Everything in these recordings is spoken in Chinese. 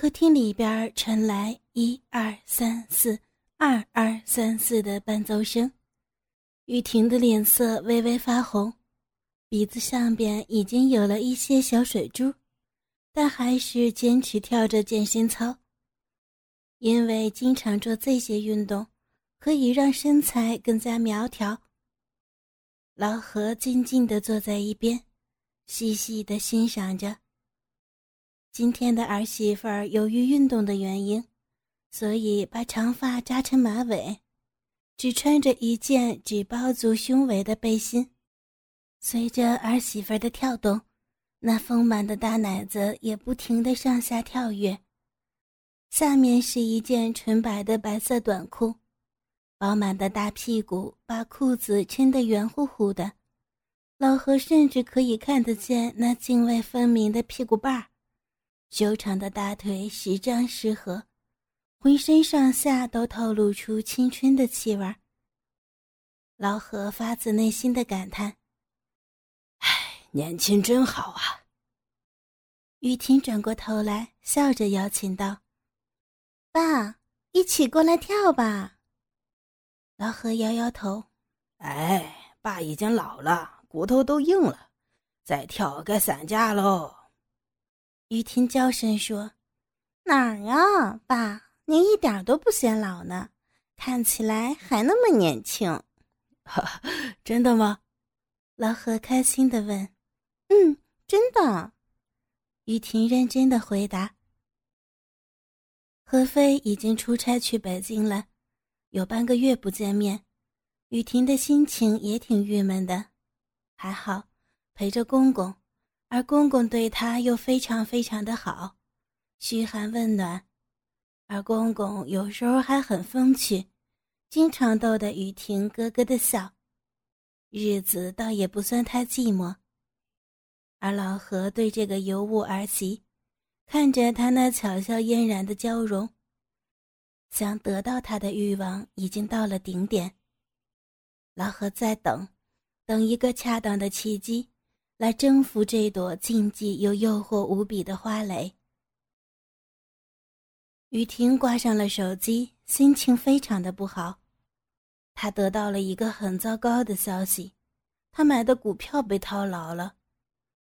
客厅里边传来一二三四、二二三四的伴奏声。雨婷的脸色微微发红，鼻子上边已经有了一些小水珠，但还是坚持跳着健身操。因为经常做这些运动，可以让身材更加苗条。老何静静地坐在一边，细细地欣赏着。今天的儿媳妇儿由于运动的原因，所以把长发扎成马尾。只穿着一件只包足胸围的背心，随着儿媳妇儿的跳动，那丰满的大奶子也不停地上下跳跃。下面是一件纯白的白色短裤，饱满的大屁股把裤子撑得圆乎乎的，老何甚至可以看得见那泾渭分明的屁股瓣儿，修长的大腿时张时合。浑身上下都透露出青春的气味老何发自内心的感叹：“唉，年轻真好啊。”雨婷转过头来，笑着邀请道：“爸，一起过来跳吧。”老何摇摇头：“哎，爸已经老了，骨头都硬了，再跳该散架喽。”雨婷娇声说：“哪儿呀，爸？”您一点都不显老呢，看起来还那么年轻。哈，真的吗？老何开心的问。嗯，真的。雨婷认真的回答。何飞已经出差去北京了，有半个月不见面，雨婷的心情也挺郁闷的。还好陪着公公，而公公对她又非常非常的好，嘘寒问暖。而公公有时候还很风趣，经常逗得雨婷咯咯的笑，日子倒也不算太寂寞。而老何对这个尤物儿媳，看着她那巧笑嫣然的娇容，想得到她的欲望已经到了顶点。老何在等，等一个恰当的契机，来征服这朵禁忌又诱惑无比的花蕾。雨婷挂上了手机，心情非常的不好。她得到了一个很糟糕的消息：她买的股票被套牢了。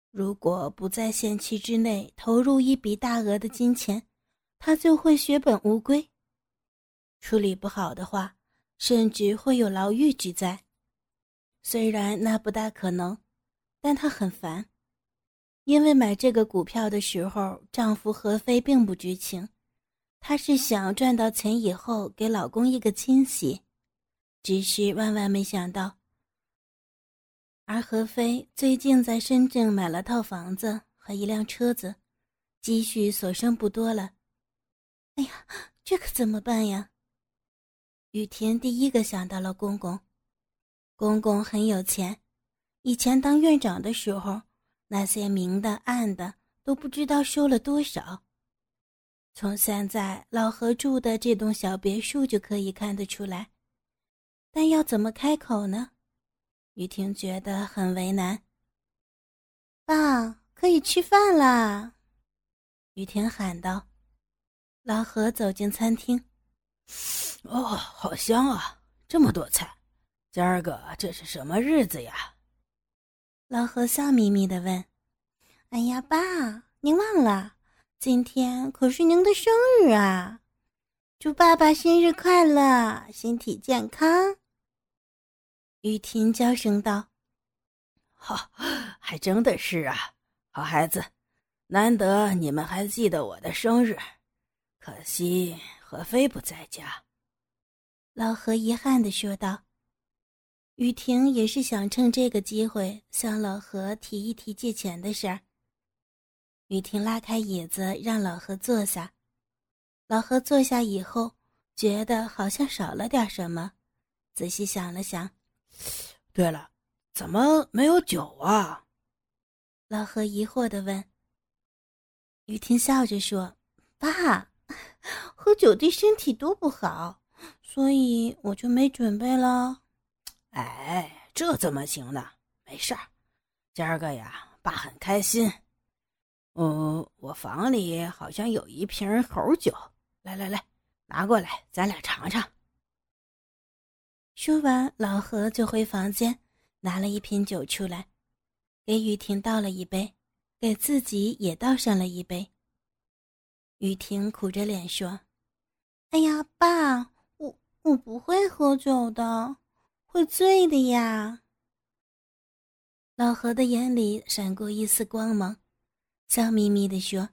如果不在限期之内投入一笔大额的金钱，她就会血本无归。处理不好的话，甚至会有牢狱之灾。虽然那不大可能，但她很烦，因为买这个股票的时候，丈夫何飞并不知情。她是想赚到钱以后给老公一个惊喜，只是万万没想到。而何飞最近在深圳买了套房子和一辆车子，积蓄所剩不多了。哎呀，这可怎么办呀？雨田第一个想到了公公，公公很有钱，以前当院长的时候，那些明的暗的都不知道收了多少。从现在老何住的这栋小别墅就可以看得出来，但要怎么开口呢？雨婷觉得很为难。爸，可以吃饭啦！雨婷喊道。老何走进餐厅，哦，好香啊，这么多菜，今儿个这是什么日子呀？老何笑眯眯的问。哎呀，爸，您忘了？今天可是您的生日啊！祝爸爸生日快乐，身体健康。雨婷娇声道：“哈，还真的是啊，好孩子，难得你们还记得我的生日，可惜何飞不在家。”老何遗憾的说道。雨婷也是想趁这个机会向老何提一提借钱的事儿。雨婷拉开椅子，让老何坐下。老何坐下以后，觉得好像少了点什么，仔细想了想，对了，怎么没有酒啊？老何疑惑的问。雨婷笑着说：“爸，喝酒对身体多不好，所以我就没准备了。”哎，这怎么行呢？没事儿，今儿个呀，爸很开心。哦，我房里好像有一瓶猴酒，来来来，拿过来，咱俩尝尝。说完，老何就回房间拿了一瓶酒出来，给雨婷倒了一杯，给自己也倒上了一杯。雨婷苦着脸说：“哎呀，爸，我我不会喝酒的，会醉的呀。”老何的眼里闪过一丝光芒，笑眯眯的说：“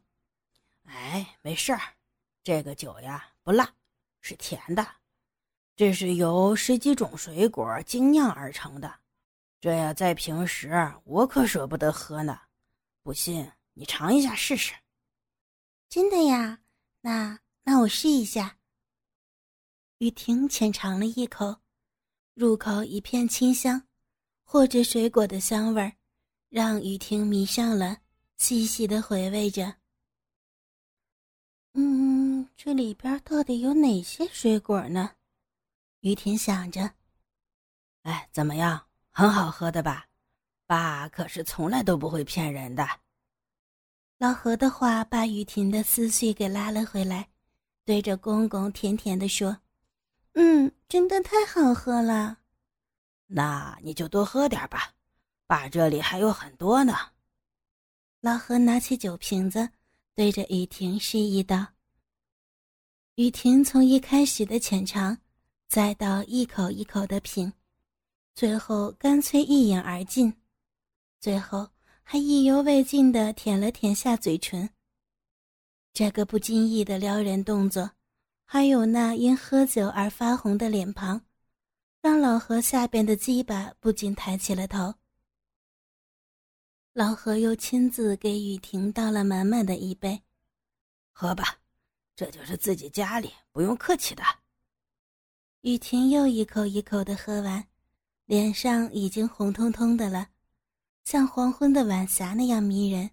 哎，没事儿，这个酒呀不辣，是甜的，这是由十几种水果精酿而成的。这要在平时，我可舍不得喝呢。不信，你尝一下试试。”真的呀，那那我试一下。雨婷浅尝了一口，入口一片清香，或者水果的香味儿，让雨婷迷上了，细细的回味着。嗯，这里边到底有哪些水果呢？雨婷想着。哎，怎么样？很好喝的吧？爸可是从来都不会骗人的。老何的话把雨婷的思绪给拉了回来，对着公公甜甜的说：“嗯，真的太好喝了。那你就多喝点吧，爸这里还有很多呢。”老何拿起酒瓶子，对着雨婷示意道：“雨婷从一开始的浅尝，再到一口一口的品，最后干脆一饮而尽，最后。”还意犹未尽的舔了舔下嘴唇。这个不经意的撩人动作，还有那因喝酒而发红的脸庞，让老何下边的鸡巴不禁抬起了头。老何又亲自给雨婷倒了满满的一杯，喝吧，这就是自己家里，不用客气的。雨婷又一口一口的喝完，脸上已经红彤彤的了。像黄昏的晚霞那样迷人，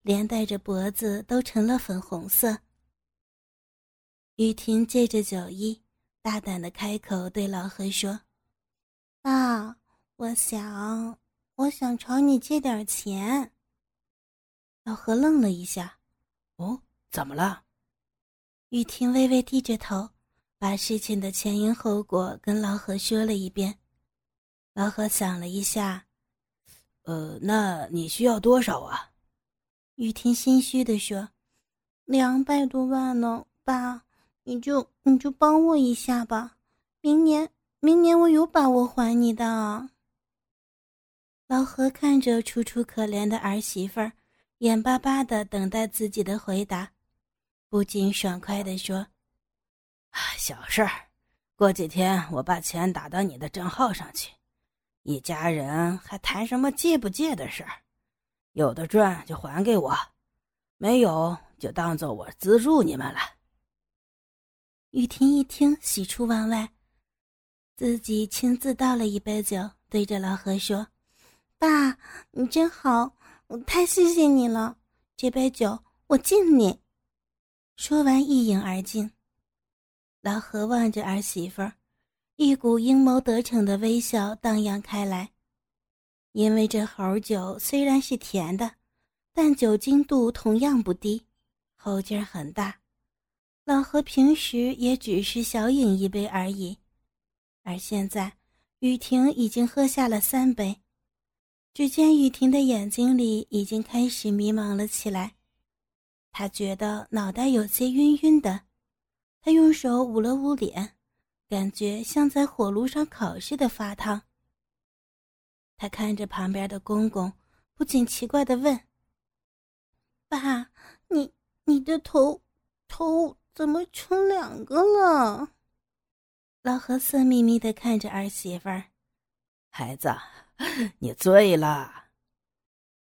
连带着脖子都成了粉红色。雨婷借着酒意，大胆的开口对老何说：“爸，我想，我想朝你借点钱。”老何愣了一下，“哦，怎么了？”雨婷微微低着头，把事情的前因后果跟老何说了一遍。老何想了一下。呃，那你需要多少啊？雨婷心虚的说：“两百多万呢，爸，你就你就帮我一下吧，明年明年我有把握还你的。”老何看着楚楚可怜的儿媳妇儿，眼巴巴的等待自己的回答，不禁爽快的说：“小事儿，过几天我把钱打到你的账号上去。”一家人还谈什么借不借的事儿？有的赚就还给我，没有就当做我资助你们了。雨婷一听，喜出望外，自己亲自倒了一杯酒，对着老何说：“爸，你真好，我太谢谢你了。这杯酒我敬你。”说完，一饮而尽。老何望着儿媳妇儿。一股阴谋得逞的微笑荡漾开来，因为这猴酒虽然是甜的，但酒精度同样不低，后劲儿很大。老何平时也只是小饮一杯而已，而现在雨婷已经喝下了三杯。只见雨婷的眼睛里已经开始迷茫了起来，她觉得脑袋有些晕晕的，她用手捂了捂脸。感觉像在火炉上烤似的发烫。他看着旁边的公公，不禁奇怪的问：“爸，你你的头头怎么成两个了？”老何色眯眯的看着儿媳妇儿：“孩子，你醉了。”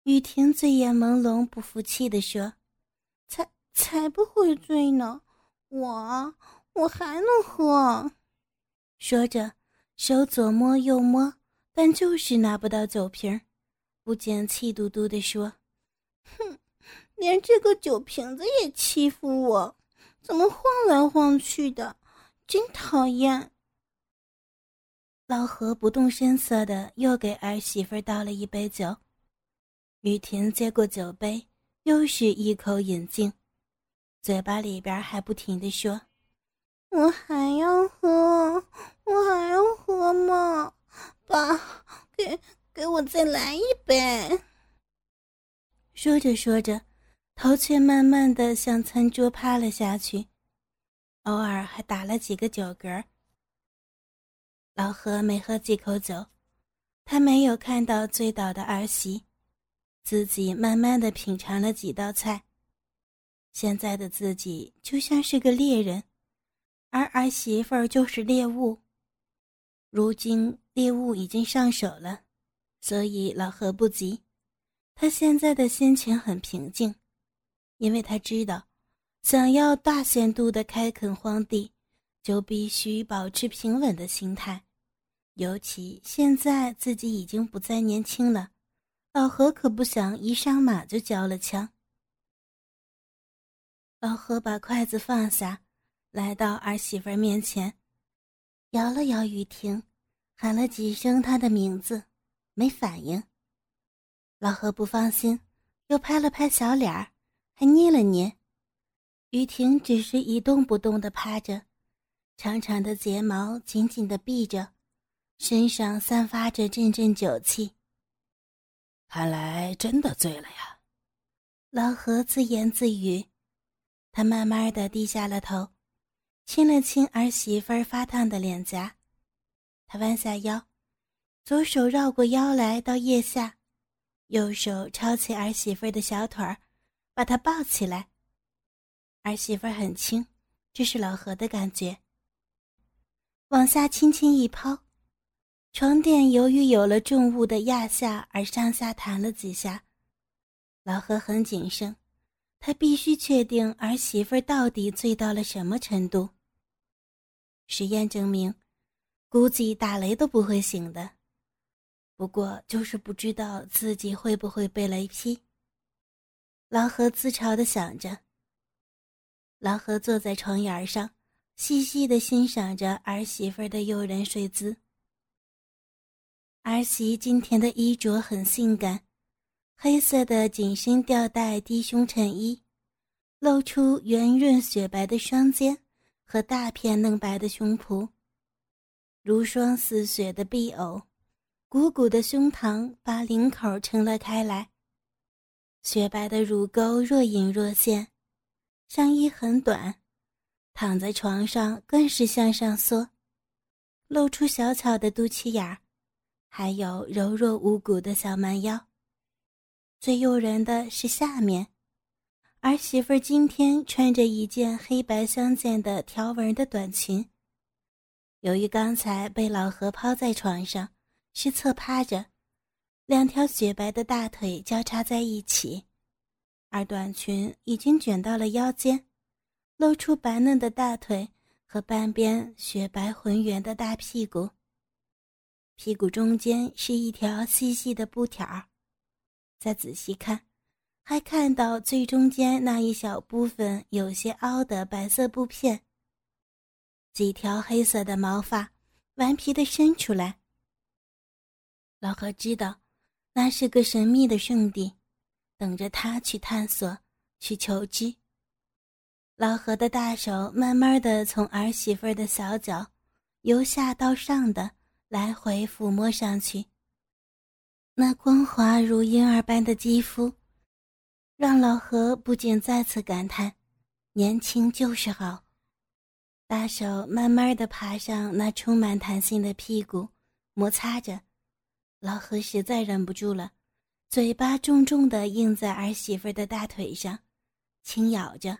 雨婷醉眼朦胧，不服气的说：“才才不会醉呢，我我还能喝。”说着，手左摸右摸，但就是拿不到酒瓶不禁气嘟嘟的说：“哼，连这个酒瓶子也欺负我，怎么晃来晃去的，真讨厌。”老何不动声色的又给儿媳妇倒了一杯酒。雨婷接过酒杯，又是一口饮尽，嘴巴里边还不停的说：“我还要喝，我还要喝嘛，爸，给给我再来一杯。”说着说着，头却慢慢的向餐桌趴了下去，偶尔还打了几个酒嗝。老何没喝几口酒，他没有看到醉倒的儿媳，自己慢慢的品尝了几道菜。现在的自己就像是个猎人，而儿媳妇儿就是猎物。如今猎物已经上手了，所以老何不急。他现在的心情很平静，因为他知道，想要大限度的开垦荒地，就必须保持平稳的心态。尤其现在自己已经不再年轻了，老何可不想一上马就交了枪。老何把筷子放下，来到儿媳妇面前，摇了摇雨婷，喊了几声她的名字，没反应。老何不放心，又拍了拍小脸儿，还捏了捏，雨婷只是一动不动的趴着，长长的睫毛紧紧的闭着。身上散发着阵阵酒气，看来真的醉了呀。老何自言自语，他慢慢的低下了头，亲了亲儿媳妇发烫的脸颊。他弯下腰，左手绕过腰来到腋下，右手抄起儿媳妇的小腿儿，把她抱起来。儿媳妇很轻，这是老何的感觉。往下轻轻一抛。床垫由于有了重物的压下而上下弹了几下，老何很谨慎，他必须确定儿媳妇到底醉到了什么程度。实验证明，估计打雷都不会醒的，不过就是不知道自己会不会被雷劈。老何自嘲的想着。老何坐在床沿上，细细的欣赏着儿媳妇的诱人睡姿。儿媳今天的衣着很性感，黑色的紧身吊带低胸衬衣，露出圆润雪白的双肩和大片嫩白的胸脯，如霜似雪的臂藕，鼓鼓的胸膛把领口撑了开来，雪白的乳沟若隐若现，上衣很短，躺在床上更是向上缩，露出小巧的肚脐眼儿。还有柔弱无骨的小蛮腰。最诱人的是下面，儿媳妇今天穿着一件黑白相间的条纹的短裙。由于刚才被老何抛在床上，是侧趴着，两条雪白的大腿交叉在一起，而短裙已经卷到了腰间，露出白嫩的大腿和半边雪白浑圆的大屁股。屁股中间是一条细细的布条儿，再仔细看，还看到最中间那一小部分有些凹的白色布片。几条黑色的毛发顽皮的伸出来。老何知道，那是个神秘的圣地，等着他去探索、去求知。老何的大手慢慢的从儿媳妇的小脚，由下到上的。来回抚摸上去，那光滑如婴儿般的肌肤，让老何不禁再次感叹：年轻就是好。大手慢慢的爬上那充满弹性的屁股，摩擦着，老何实在忍不住了，嘴巴重重的印在儿媳妇的大腿上，轻咬着，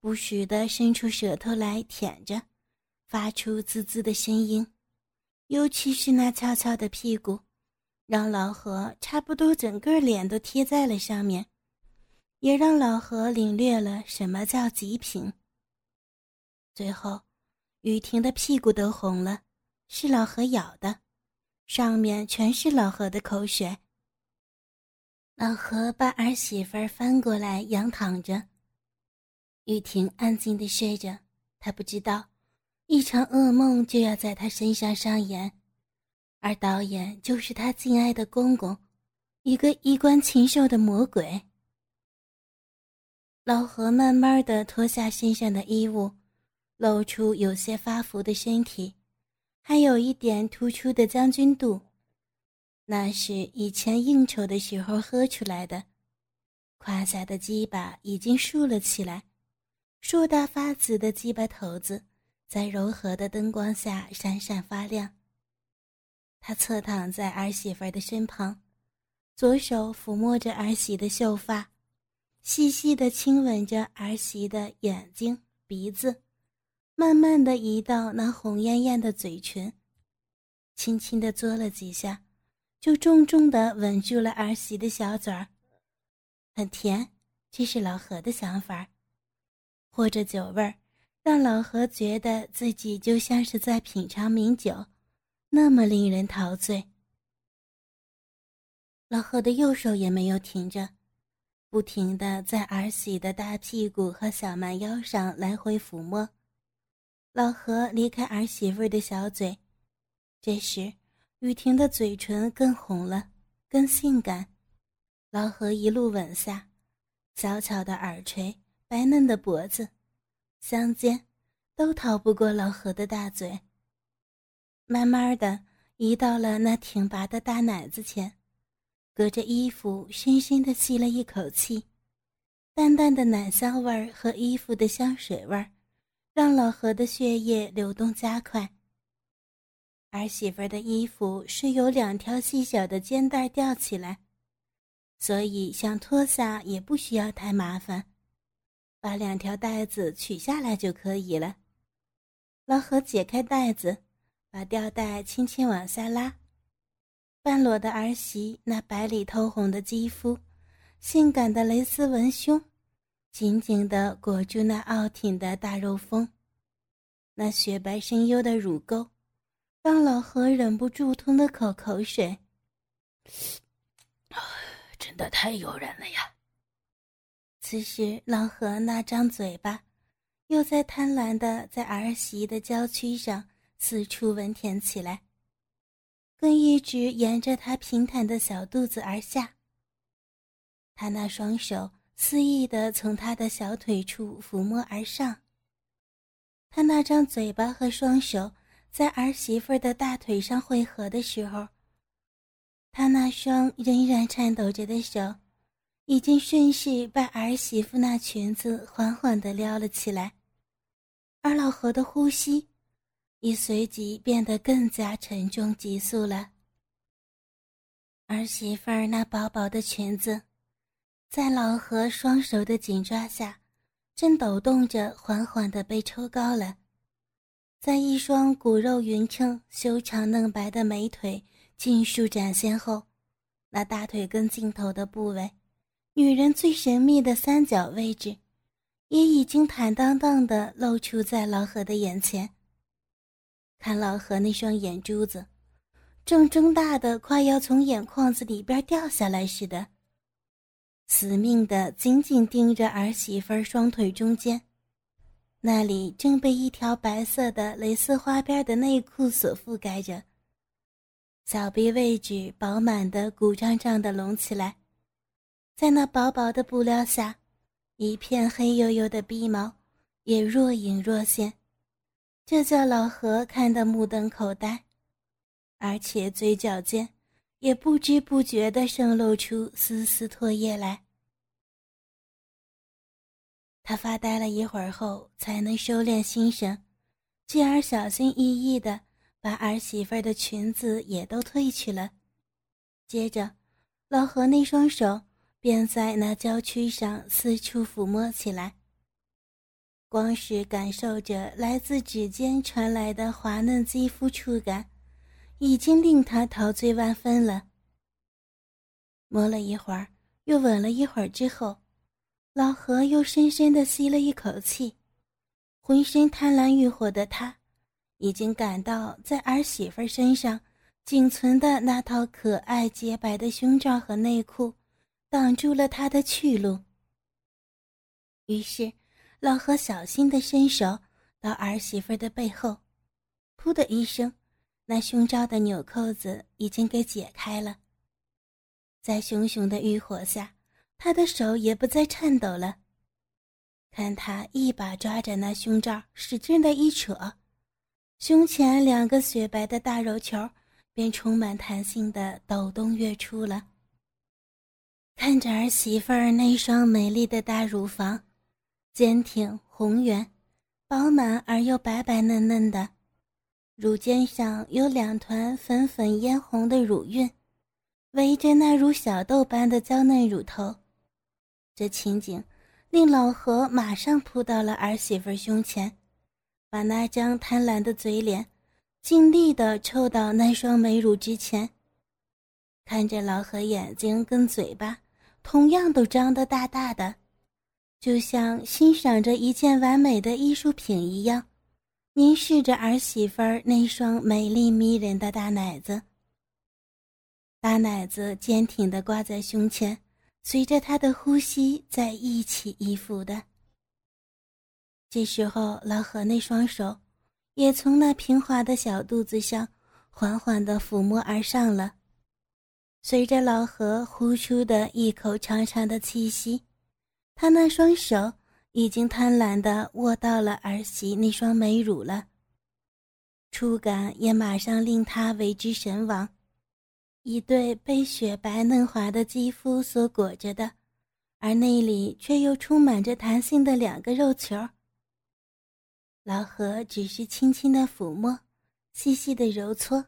不时的伸出舌头来舔着，发出滋滋的声音。尤其是那翘翘的屁股，让老何差不多整个脸都贴在了上面，也让老何领略了什么叫极品。最后，雨婷的屁股都红了，是老何咬的，上面全是老何的口水。老何把儿媳妇儿翻过来仰躺着，玉婷安静的睡着，她不知道。一场噩梦就要在他身上上演，而导演就是他敬爱的公公，一个衣冠禽兽的魔鬼。老何慢慢的脱下身上的衣物，露出有些发福的身体，还有一点突出的将军肚，那是以前应酬的时候喝出来的。胯下的鸡巴已经竖了起来，硕大发紫的鸡巴头子在柔和的灯光下闪闪发亮。他侧躺在儿媳妇的身旁，左手抚摸着儿媳的秀发，细细的亲吻着儿媳的眼睛、鼻子，慢慢的移到那红艳艳的嘴唇，轻轻的嘬了几下，就重重的吻住了儿媳的小嘴儿。很甜，这是老何的想法。或者酒味儿，让老何觉得自己就像是在品尝名酒，那么令人陶醉。老何的右手也没有停着，不停的在儿媳的大屁股和小蛮腰上来回抚摸。老何离开儿媳妇的小嘴，这时雨婷的嘴唇更红了，更性感。老何一路吻下，小巧的耳垂、白嫩的脖子、香肩，都逃不过老何的大嘴。慢慢的移到了那挺拔的大奶子前，隔着衣服深深的吸了一口气，淡淡的奶香味儿和衣服的香水味儿，让老何的血液流动加快。儿媳妇的衣服是由两条细小的肩带吊起来。所以想脱下也不需要太麻烦，把两条带子取下来就可以了。老何解开带子，把吊带轻轻往下拉，半裸的儿媳那白里透红的肌肤，性感的蕾丝文胸，紧紧地裹住那傲挺的大肉峰，那雪白深幽的乳沟，让老何忍不住吞了口口水。真的太诱人了呀！此时，老何那张嘴巴又在贪婪的在儿媳的娇躯上四处闻舔起来，更一直沿着她平坦的小肚子而下。他那双手肆意的从她的小腿处抚摸而上，他那张嘴巴和双手在儿媳妇的大腿上汇合的时候。他那双仍然颤抖着的手，已经顺势把儿媳妇那裙子缓缓地撩了起来，而老何的呼吸，也随即变得更加沉重急速了。儿媳妇儿那薄薄的裙子，在老何双手的紧抓下，正抖动着，缓缓地被抽高了，在一双骨肉匀称、修长嫩白的美腿。尽数展现后，那大腿根尽头的部位，女人最神秘的三角位置，也已经坦荡荡的露出在老何的眼前。看老何那双眼珠子，正睁大的快要从眼眶子里边掉下来似的，死命的紧紧盯着儿媳妇双腿中间，那里正被一条白色的蕾丝花边的内裤所覆盖着。小臂位置饱满的、鼓胀胀的隆起来，在那薄薄的布料下，一片黑黝黝的逼毛也若隐若现，这叫老何看得目瞪口呆，而且嘴角间也不知不觉地渗露出丝丝唾液来。他发呆了一会儿后，才能收敛心神，继而小心翼翼地。把儿媳妇的裙子也都褪去了，接着，老何那双手便在那娇躯上四处抚摸起来。光是感受着来自指尖传来的滑嫩肌肤触感，已经令他陶醉万分了。摸了一会儿，又吻了一会儿之后，老何又深深的吸了一口气，浑身贪婪欲火的他。已经感到在儿媳妇身上仅存的那套可爱洁白的胸罩和内裤，挡住了他的去路。于是，老何小心的伸手到儿媳妇的背后，噗的一声，那胸罩的纽扣子已经给解开了。在熊熊的欲火下，他的手也不再颤抖了，看他一把抓着那胸罩，使劲的一扯，胸前两个雪白的大肉球便充满弹性的抖动跃出了。看着儿媳妇儿那双美丽的大乳房，坚挺红圆，饱满而又白白嫩嫩的，乳尖上有两团粉粉嫣红的乳晕，围着那如小豆般的娇嫩乳头，这情景。令老何马上扑到了儿媳妇胸前，把那张贪婪的嘴脸尽力地凑到那双美乳之前。看着老何眼睛跟嘴巴同样都张得大大的，就像欣赏着一件完美的艺术品一样，凝视着儿媳妇儿那双美丽迷人的大奶子。大奶子坚挺地挂在胸前。随着他的呼吸在一起一伏的，这时候老何那双手也从那平滑的小肚子上缓缓地抚摸而上了。随着老何呼出的一口长长的气息，他那双手已经贪婪地握到了儿媳那双美乳了，触感也马上令他为之神往。一对被雪白嫩滑的肌肤所裹着的，而内里却又充满着弹性的两个肉球。老何只是轻轻的抚摸，细细的揉搓，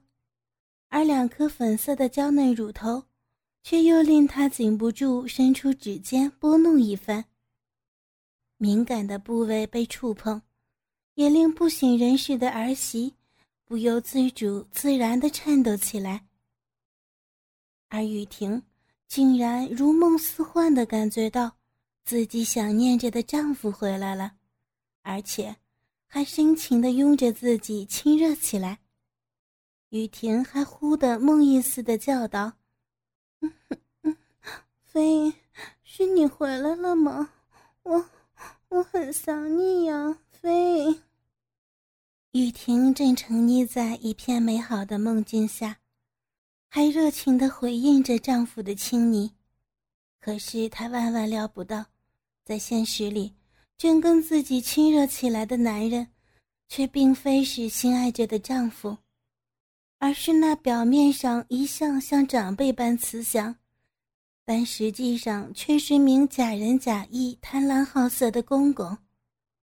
而两颗粉色的娇嫩乳头，却又令他禁不住伸出指尖拨弄一番。敏感的部位被触碰，也令不省人事的儿媳不由自主、自然的颤抖起来。而雨婷竟然如梦似幻的感觉到，自己想念着的丈夫回来了，而且还深情的拥着自己亲热起来。雨婷还忽的梦呓似的叫道：“飞，是你回来了吗？我我很想你呀，飞。”雨婷正沉溺在一片美好的梦境下。还热情地回应着丈夫的亲昵，可是她万万料不到，在现实里，正跟自己亲热起来的男人，却并非是心爱着的丈夫，而是那表面上一向像长辈般慈祥，但实际上却是一名假仁假义、贪婪好色的公公。